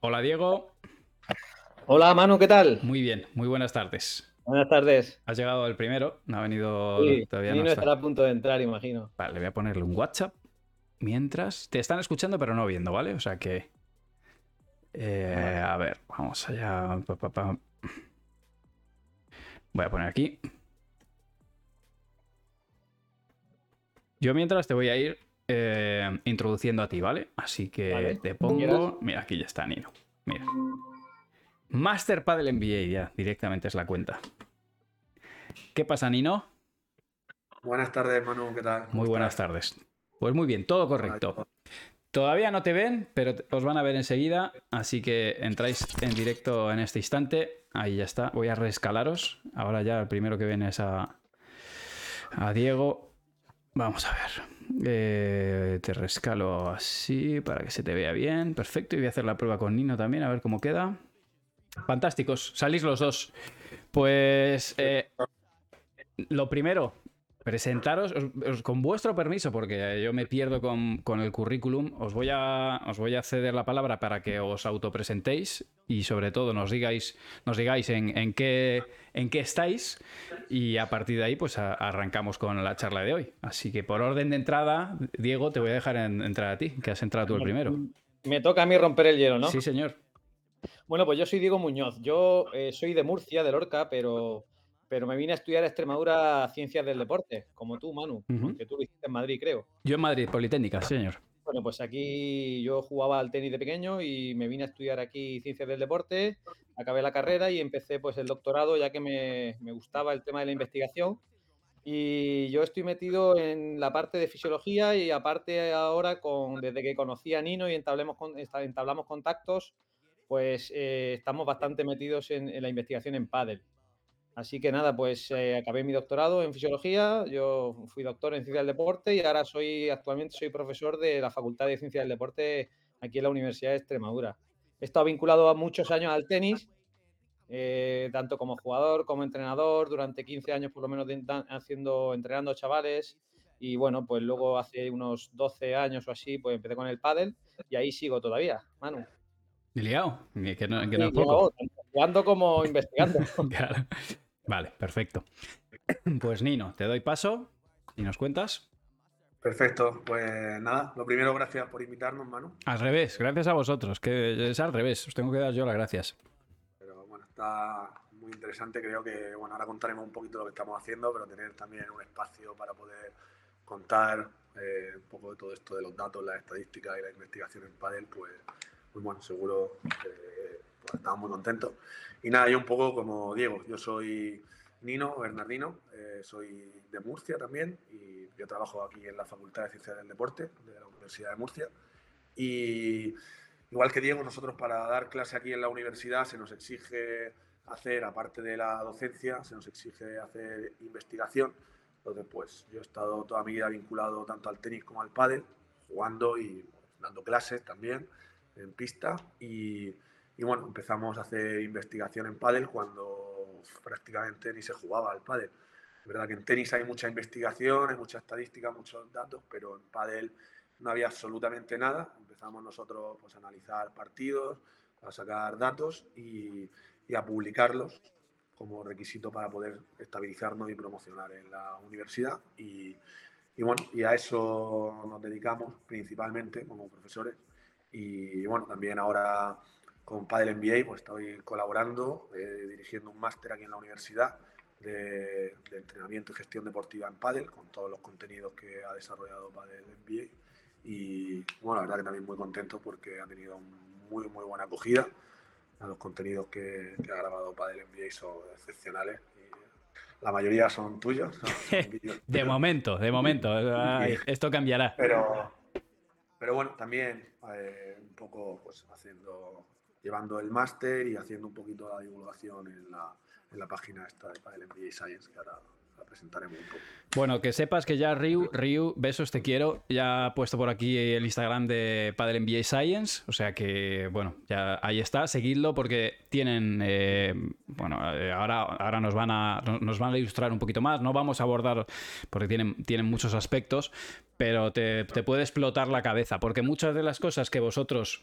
Hola Diego. Hola Manu, ¿qué tal? Muy bien, muy buenas tardes. Buenas tardes. Has llegado el primero, no ha venido Sí, todavía. Nino no estará a punto de entrar, imagino. Vale, le voy a ponerle un WhatsApp mientras. Te están escuchando, pero no viendo, ¿vale? O sea que. eh, a ver, vamos allá. Voy a poner aquí. Yo mientras te voy a ir eh, introduciendo a ti, ¿vale? Así que Vale, te pongo. Mira, aquí ya está Nino. Mira. Master Paddle NBA ya, directamente es la cuenta. ¿Qué pasa, Nino? Buenas tardes, Manu, ¿qué tal? ¿Cómo Muy buenas estás? tardes. Pues muy bien, todo correcto. Todavía no te ven, pero os van a ver enseguida, así que entráis en directo en este instante. Ahí ya está. Voy a reescalaros. Ahora ya el primero que viene es a, a Diego. Vamos a ver. Eh, te rescalo así para que se te vea bien. Perfecto. Y voy a hacer la prueba con Nino también, a ver cómo queda. Fantásticos. Salís los dos. Pues eh, lo primero, presentaros os- os- con vuestro permiso, porque yo me pierdo con, con el currículum. Os voy, a, os voy a ceder la palabra para que os autopresentéis y sobre todo nos digáis, nos digáis en, en qué, en qué estáis y a partir de ahí pues a- arrancamos con la charla de hoy. Así que por orden de entrada, Diego, te voy a dejar en- entrar a ti, que has entrado tú el primero. Me toca a mí romper el hielo, ¿no? Sí, señor. Bueno, pues yo soy Diego Muñoz. Yo eh, soy de Murcia, de Lorca, pero, pero me vine a estudiar a Extremadura Ciencias del Deporte, como tú, Manu, Ujú. que tú lo hiciste en Madrid, creo. Yo en Madrid, Politécnica, señor. Bueno, pues aquí yo jugaba al tenis de pequeño y me vine a estudiar aquí Ciencias del Deporte, acabé la carrera y empecé pues el doctorado ya que me, me gustaba el tema de la investigación. Y yo estoy metido en la parte de fisiología y aparte ahora, con, desde que conocí a Nino y entablemos entablamos contactos, pues eh, estamos bastante metidos en, en la investigación en pádel. Así que nada, pues eh, acabé mi doctorado en fisiología, yo fui doctor en ciencia del deporte y ahora soy actualmente soy profesor de la Facultad de Ciencias del Deporte aquí en la Universidad de Extremadura. He estado vinculado a muchos años al tenis, eh, tanto como jugador como entrenador, durante 15 años por lo menos de- haciendo, entrenando chavales y bueno, pues luego hace unos 12 años o así, pues empecé con el pádel y ahí sigo todavía, Manu. Liado, que que no, que Sí, no es yo poco. tanto jugando como investigando. Claro. Vale, perfecto. Pues Nino, te doy paso y nos cuentas. Perfecto, pues nada, lo primero, gracias por invitarnos, Manu. Al revés, gracias a vosotros, que es al revés, os tengo que dar yo las gracias. Pero bueno, está muy interesante, creo que, bueno, ahora contaremos un poquito lo que estamos haciendo, pero tener también un espacio para poder contar eh, un poco de todo esto de los datos, las estadísticas y la investigación en Padel, pues, pues bueno, seguro que estamos muy contentos. Y nada, yo un poco como Diego, yo soy Nino Bernardino, eh, soy de Murcia también y yo trabajo aquí en la Facultad de Ciencias del Deporte de la Universidad de Murcia. Y igual que Diego, nosotros para dar clase aquí en la universidad se nos exige hacer, aparte de la docencia, se nos exige hacer investigación. Entonces, pues yo he estado toda mi vida vinculado tanto al tenis como al pádel, jugando y dando clases también en pista. Y, y bueno, empezamos a hacer investigación en pádel cuando prácticamente ni se jugaba al pádel. Es verdad que en tenis hay mucha investigación, hay mucha estadística, muchos datos, pero en pádel no había absolutamente nada. Empezamos nosotros pues, a analizar partidos, a sacar datos y, y a publicarlos como requisito para poder estabilizarnos y promocionar en la universidad. Y, y bueno, y a eso nos dedicamos principalmente como profesores. Y bueno, también ahora con Padel MBA, pues estoy colaborando, eh, dirigiendo un máster aquí en la universidad de, de entrenamiento y gestión deportiva en Padel, con todos los contenidos que ha desarrollado Padel MBA. Y bueno, la verdad que también muy contento porque ha tenido muy, muy buena acogida. Los contenidos que, que ha grabado Padel MBA son excepcionales. La mayoría son tuyos. son- De momento, de momento. Ay, esto cambiará. Pero, pero bueno, también eh, un poco pues haciendo, llevando el máster y haciendo un poquito la divulgación en la, en la página esta de Padel MBA Science, que ahora la presentaremos un poco. Bueno, que sepas que ya Ryu, Ryu, besos, te quiero. Ya ha puesto por aquí el Instagram de Padel NBA Science. O sea que, bueno, ya ahí está. Seguidlo porque tienen. eh, bueno, eh, ahora, ahora nos, van a, nos van a ilustrar un poquito más. No vamos a abordar porque tienen, tienen muchos aspectos, pero te, te puede explotar la cabeza. Porque muchas de las cosas que vosotros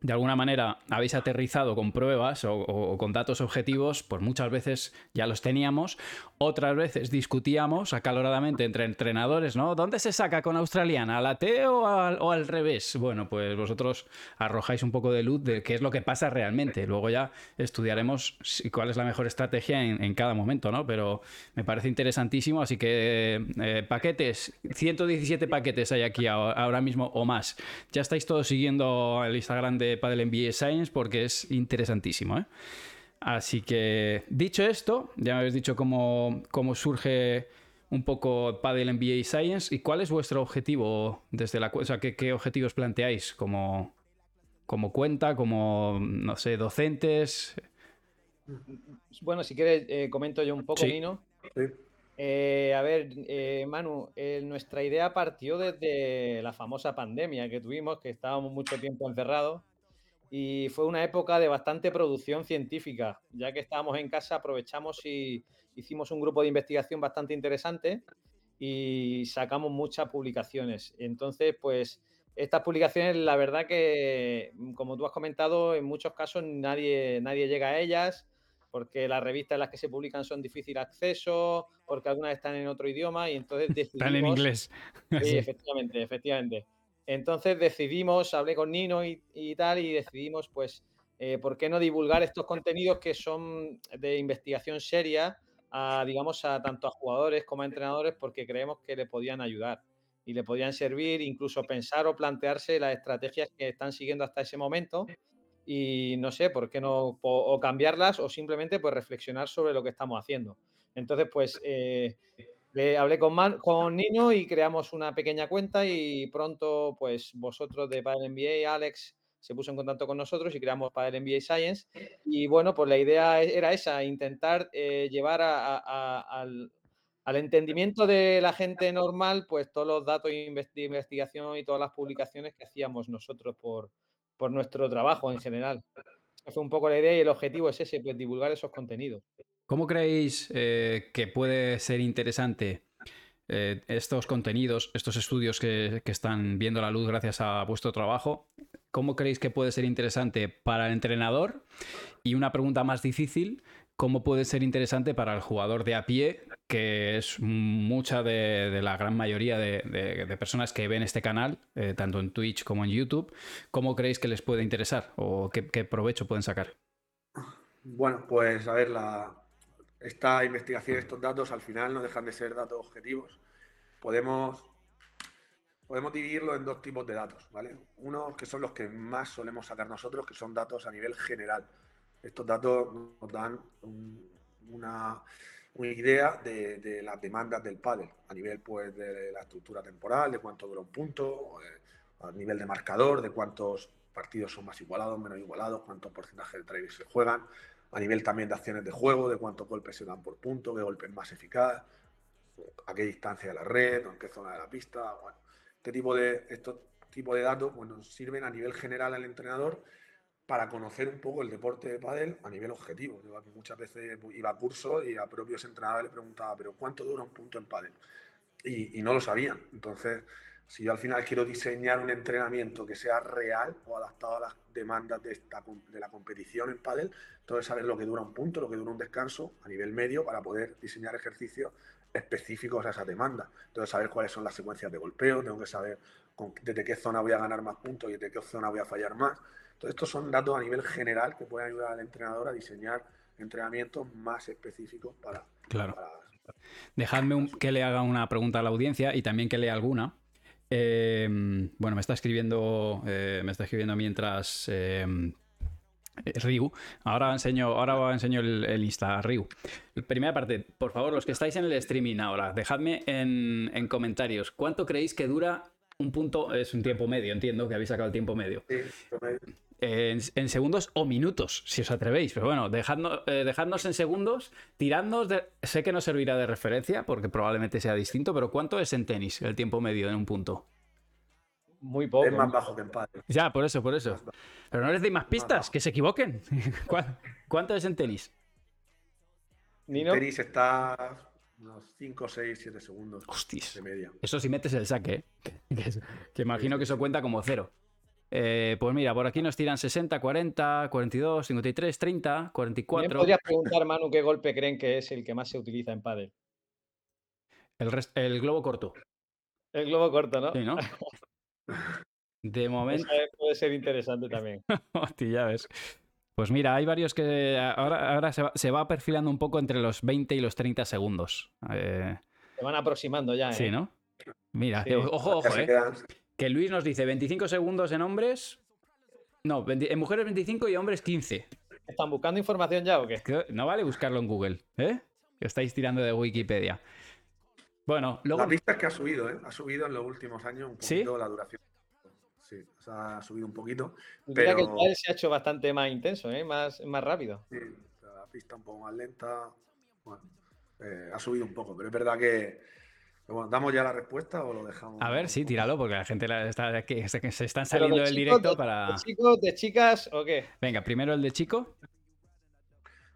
de alguna manera habéis aterrizado con pruebas o, con datos objetivos, pues muchas veces ya los teníamos, otras veces discutíamos acaloradamente entre entrenadores, ¿no? ¿Dónde se saca con australiana? ¿A la T o al, revés? Bueno, pues vosotros arrojáis un poco de luz de qué es lo que pasa realmente. Luego ya estudiaremos cuál es la mejor estrategia en, cada momento, ¿no? Pero me parece interesantísimo, así que eh, paquetes, 117 paquetes hay aquí ahora mismo o más. Ya estáis todos siguiendo el Instagram de Padel NBA Science porque es interesantísimo. ¿eh? Así que, dicho esto, ya me habéis dicho cómo, cómo surge un poco Padel NBA Science y cuál es vuestro objetivo desde la... O sea, ¿qué, objetivos planteáis como, como cuenta, como, no sé, docentes? Bueno, si quieres, eh, comento yo un poco, Nino. Eh, a ver, Manu, nuestra idea partió desde la famosa pandemia que tuvimos, que estábamos mucho tiempo encerrados y fue una época de bastante producción científica. Ya que estábamos en casa, aprovechamos y hicimos un grupo de investigación bastante interesante y sacamos muchas publicaciones. Entonces, pues estas publicaciones, la verdad que, como tú has comentado, en muchos casos nadie, nadie llega a ellas porque las revistas en las que se publican son difícil de acceso, porque algunas están en otro idioma y entonces decidimos... Están en inglés. Sí, efectivamente, efectivamente. Entonces decidimos, hablé con Nino y, tal, y decidimos, pues, eh, ¿por qué no divulgar estos contenidos que son de investigación seria, a, digamos, a tanto a jugadores como a entrenadores, porque creemos que le podían ayudar y le podían servir, incluso pensar o plantearse las estrategias que están siguiendo hasta ese momento y no sé, ¿por qué no? O, cambiarlas o simplemente pues reflexionar sobre lo que estamos haciendo. Entonces, pues eh, hablé con, con Nino y creamos una pequeña cuenta y pronto, pues vosotros de Padel MBA, Alex, se puso en contacto con nosotros y creamos Padel MBA Science. Y bueno, pues la idea e-, era esa, intentar eh, llevar al, entendimiento de la gente normal, pues todos los datos de investigación y todas las publicaciones que hacíamos nosotros por, por nuestro trabajo en general. Esa fue un poco la idea y el objetivo es ese, pues divulgar esos contenidos. ¿Cómo creéis eh, que puede ser interesante eh, estos contenidos, estos estudios que, están viendo la luz gracias a vuestro trabajo? ¿Cómo creéis que puede ser interesante para el entrenador? Y una pregunta más difícil, ¿cómo puede ser interesante para el jugador de a pie, que es mucha de, la gran mayoría de, personas que ven este canal, eh, tanto en Twitch como en YouTube? ¿Cómo creéis que les puede interesar o qué provecho pueden sacar? Bueno, pues a ver, la, esta investigación, estos datos, al final no dejan de ser datos objetivos. Podemos, podemos dividirlo en dos tipos de datos, ¿vale? Uno que son los que más solemos sacar nosotros, que son datos a nivel general. Estos datos nos dan una, idea de, las demandas del pádel, a nivel pues, de la estructura temporal, de cuánto dura un punto, eh, a nivel de marcador, de cuántos partidos son más igualados, menos igualados, cuántos porcentajes de tries se juegan, a nivel también de acciones de juego, de cuántos golpes se dan por punto, qué golpe es más eficaz, a qué distancia de la red, en qué zona de la pista. Bueno, este tipo de, estos de datos bueno, sirven a nivel general al entrenador para conocer un poco el deporte de pádel a nivel objetivo. Muchas veces iba a cursos y a propios entrenadores les preguntaba, pero ¿cuánto dura un punto en pádel? Y, y no lo sabían. Entonces, si yo al final quiero diseñar un entrenamiento que sea real o adaptado a las demandas de, esta, de la competición en pádel, entonces saber lo que dura un punto, lo que dura un descanso a nivel medio para poder diseñar ejercicios específicos a esa demanda. Entonces saber cuáles son las secuencias de golpeo, tengo que saber desde qué zona voy a ganar más puntos y desde qué zona voy a fallar más. Entonces estos son datos a nivel general que pueden ayudar al entrenador a diseñar entrenamientos más específicos para... Claro. Dejadme que le haga una pregunta a la audiencia y también que lea alguna. Em, bueno, me está escribiendo, eh, me está escribiendo mientras eh, Riu. Ahora enseño, ahora enseño el, el, Insta, Riu. Primera parte, por favor, los que estáis en el streaming ahora, dejadme en, en comentarios cuánto creéis que dura un punto, es un tiempo medio, entiendo que habéis sacado el tiempo medio. Sí, en, segundos o minutos, si os atrevéis. Pero bueno, dejadnos, eh, dejadnos en segundos, tiradnos de... Sé que no servirá de referencia, porque probablemente sea distinto, pero ¿cuánto es en tenis el tiempo medio en un punto? Muy poco. Es más bajo que en padre. Ya, por eso, por eso. Pero no les deis más pistas, que se equivoquen. ¿Cuánto es en tenis? En tenis está unos 5, 6, 7 segundos de media. Eso si metes el saque, ¿eh? que, imagino que eso cuenta como cero. Eh, pues mira, por aquí nos tiran 60, 40, 42, 53, 30, 44. También podrías preguntar, Manu, qué golpe creen que es el que más se utiliza en pádel. El, el globo corto. El globo corto, ¿no? Sí, ¿no? De momento. Puede ser interesante también. Hostia, ya ves. Pues mira, hay varios que ahora, ahora se, va, se va perfilando un poco entre los 20 y los 30 segundos. Eh, Se van aproximando ya, ¿eh? sí, ¿no? Mira, Sí. ojo, Ya ojo, se eh. Que Luis nos dice 25 segundos en hombres. No, 20 en mujeres 25 y hombres 15. ¿Están buscando información ya o qué? No vale buscarlo en Google, ¿eh? Que estáis tirando de Wikipedia. Bueno, luego. La pista es que ha subido, ¿eh? Ha subido en los últimos años un ¿Sí? poquito la duración. Sí, o sea, ha subido un poquito. Mira que el Pero- pádel se ha hecho bastante más intenso, ¿eh? Más, más rápido. Sí, la pista un poco más lenta. Bueno, eh, ha subido un poco, pero es verdad que. Bueno, ¿Damos ya la respuesta o lo dejamos? A ver, sí, tíralo, porque la gente la- está, que se, que se están saliendo de del directo de- para. ¿De chicos, de chicas o qué? Venga, primero el de chico.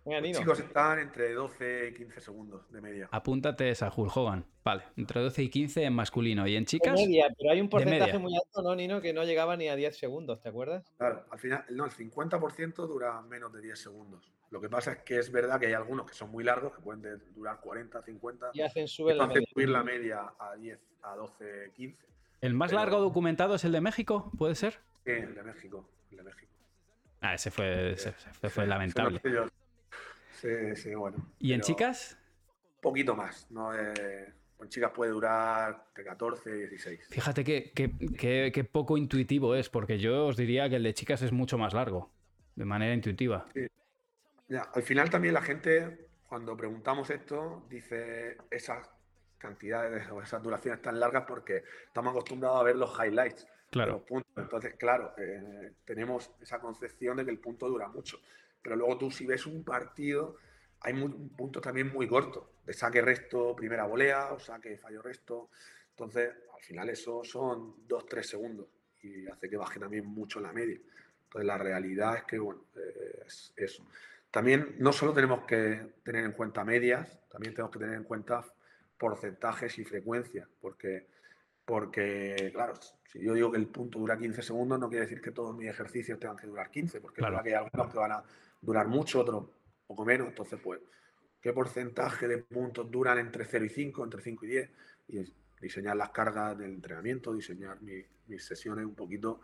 Venga, Los chicos están entre 12 y 15 segundos de media. Apúntate esa, Hulk Hogan. Vale, entre 12 y 15 en masculino. ¿Y en De chicas? media, pero hay un porcentaje muy alto, ¿no, Nino? Que no llegaba ni a 10 segundos, ¿te acuerdas? Claro, al final, no, el 50% dura menos de 10 segundos. Lo que pasa es que es verdad que hay algunos que son muy largos, que pueden de- durar 40, 50. Y hacen Esto la media. subir la media a 10, a 12, 15. ¿El más Pero- largo documentado es el de México? ¿Puede ser? Sí, el de México. El de México. Ah, ese fue, ese- ese fue Sí, lamentable. yo- Sí, sí, bueno. ¿Y en chicas? Poquito más. ¿no? Eh, en chicas puede durar de 14 y 16. Fíjate que, que- que- que poco intuitivo es, porque yo os diría que el de chicas es mucho más largo, de manera intuitiva. Ya, al final también la gente, cuando preguntamos esto, dice esas cantidades o esas duraciones tan largas porque estamos acostumbrados a ver los highlights, Claro. los puntos. Entonces, claro, eh, tenemos esa concepción de que el punto dura mucho. Pero luego tú si ves un partido, hay muy- puntos también muy cortos, de saque resto, primera volea o saque fallo resto. Entonces, al final eso son 2-3 segundos y hace que baje también mucho la media. Entonces, la realidad es que, bueno, eh, es eso. También no solo tenemos que tener en cuenta medias, también tenemos que tener en cuenta porcentajes y frecuencias, porque, porque claro, si yo digo que el punto dura 15 segundos, no quiere decir que todos mis ejercicios tengan que durar 15, porque Claro. que hay algunos que van a durar mucho, otros poco menos, entonces pues, ¿qué porcentaje de puntos duran entre 0 y 5, entre 5 y 10? Y diseñar las cargas del entrenamiento, diseñar mi- mis sesiones un poquito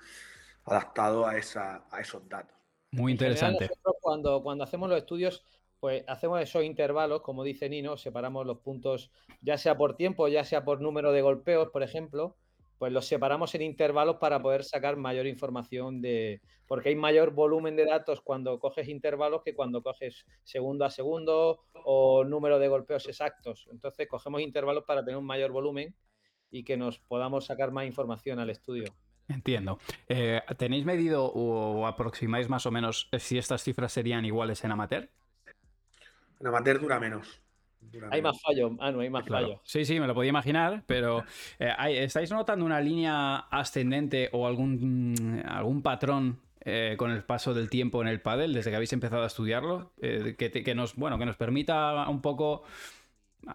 adaptado a, esa, a esos datos. Muy general, interesante. nosotros cuando, cuando hacemos los estudios, pues hacemos esos intervalos, como dice Nino, separamos los puntos, ya sea por tiempo, ya sea por número de golpeos, por ejemplo, pues los separamos en intervalos para poder sacar mayor información de. Porque hay mayor volumen de datos cuando coges intervalos que cuando coges segundo a segundo o número de golpeos exactos. Entonces, cogemos intervalos para tener un mayor volumen y que nos podamos sacar más información al estudio. Entiendo. Eh, ¿Tenéis medido o, o aproximáis más o menos si estas cifras serían iguales en amateur? En amateur dura menos. Hay más fallos, Anu, hay más Claro. fallos. Sí, sí, me lo podía imaginar, pero eh, ¿estáis notando una línea ascendente o algún, algún patrón eh, con el paso del tiempo en el pádel desde que habéis empezado a estudiarlo? Eh, que, que nos, bueno, que nos permita un poco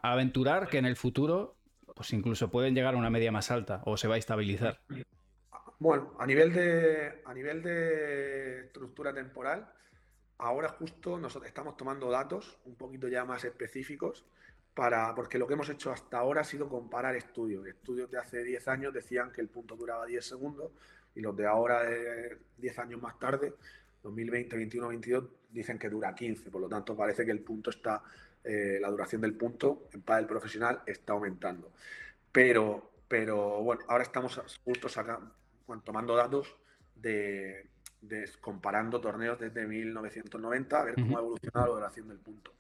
aventurar que en el futuro pues incluso pueden llegar a una media más alta o se va a estabilizar. Bueno, a nivel de, a nivel de estructura temporal, ahora justo nosotros estamos tomando datos un poquito ya más específicos para, porque lo que hemos hecho hasta ahora ha sido comparar estudios. Estudios de hace 10 años decían que el punto duraba 10 segundos y los de ahora, de 10 años más tarde, 2020, 21, 22, dicen que dura 15. Por lo tanto, parece que el punto está, eh, la duración del punto en pádel profesional está aumentando. Pero, pero bueno, ahora estamos justo bueno, tomando datos de, de- comparando torneos desde 1990 a ver cómo ha evolucionado la duración del punto.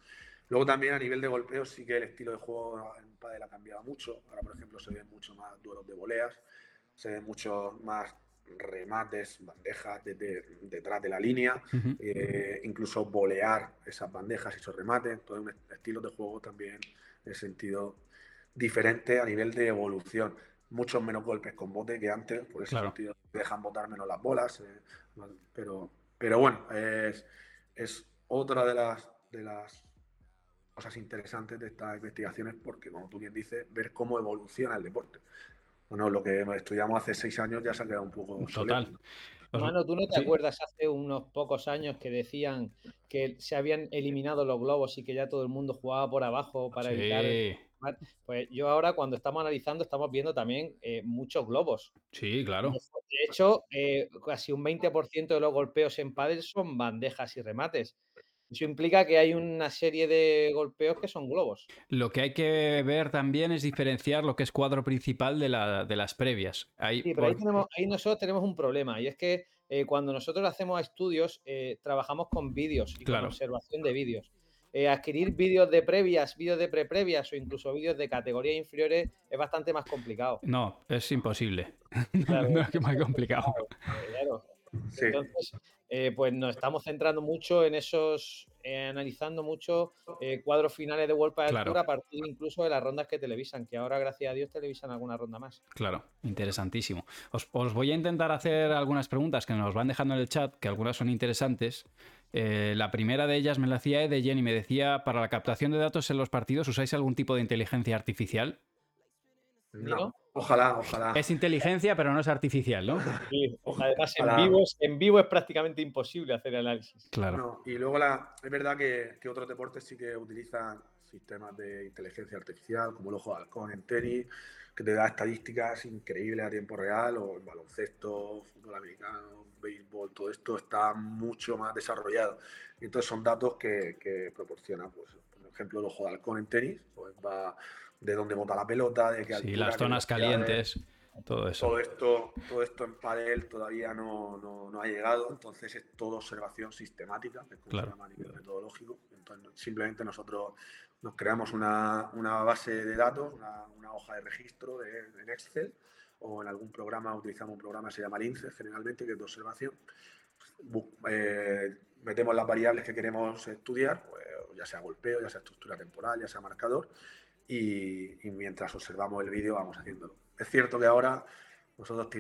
Luego también a nivel de golpeos sí que el estilo de juego en pádel ha cambiado mucho. Ahora, por ejemplo, se ven mucho más duelos de voleas, se ven mucho más remates, bandejas desde detrás de la línea, eh, incluso volear esas bandejas, esos remates, todo un estilo de juego también en sentido diferente a nivel de evolución. Muchos menos golpes con bote que antes, por ese Claro. sentido dejan botar menos las bolas, eh, pero, pero bueno, es, es otra de las, de las cosas interesantes de estas investigaciones porque, como tú bien dices, ver cómo evoluciona el deporte. Bueno, lo que estudiamos hace seis años ya se ha quedado un poco Total. obsoleto. Mano, ¿tú no te acuerdas hace unos pocos años que decían que se habían eliminado los globos y que ya todo el mundo jugaba por abajo para evitar... Pues yo ahora cuando estamos analizando estamos viendo también eh, muchos globos. Sí, claro. De hecho, eh, casi un 20% de los golpeos en pádel son bandejas y remates. Eso implica que hay una serie de golpeos que son globos. Lo que hay que ver también es diferenciar lo que es cuadro principal de, las previas. Ahí, sí, pero ahí, nosotros tenemos un problema y es que eh, cuando nosotros hacemos estudios eh, trabajamos con vídeos y con observación de vídeos. Eh, adquirir vídeos de previas, vídeos de pre-previas o incluso vídeos de categorías inferiores es bastante más complicado. No, es imposible. Claro, no, es más complicado. Claro, Entonces, eh, pues nos estamos centrando mucho en esos, eh, analizando mucho eh, cuadros finales de World Padel Tour a partir incluso de las rondas que televisan, que ahora, gracias a Dios, televisan alguna ronda más. Claro, interesantísimo. Os, voy a intentar hacer algunas preguntas que nos van dejando en el chat, que algunas son interesantes. La primera de ellas me la hacía de Jenny, me decía, para la captación de datos en los partidos, ¿usáis algún tipo de inteligencia artificial? No, ojalá, ojalá. Es inteligencia, pero no es artificial, ¿no? Sí, además en vivo, es, en vivo es prácticamente imposible hacer análisis. Claro. y luego la, es verdad que, otros deportes sí que utilizan sistemas de inteligencia artificial, como el ojo de halcón en tenis, que te da estadísticas increíbles a tiempo real, o en baloncesto, fútbol americano, béisbol, todo esto está mucho más desarrollado. Y entonces son datos que, que proporciona, pues, por ejemplo, el ojo de halcón en tenis, pues va de dónde bota la pelota, de qué Sí, las zonas calientes, todo eso. Todo esto, todo esto en padel todavía no, no, ha llegado, entonces es todo observación sistemática, es como claro. metodológico. Simplemente nosotros nos creamos una, una base de datos, una, hoja de registro de, en Excel o en algún programa, utilizamos un programa que se llama Lince generalmente, que es de observación. Eh, metemos las variables que queremos estudiar, pues, ya sea golpeo, ya sea estructura temporal, ya sea marcador, y, mientras observamos el vídeo vamos haciéndolo. Es cierto que ahora nosotros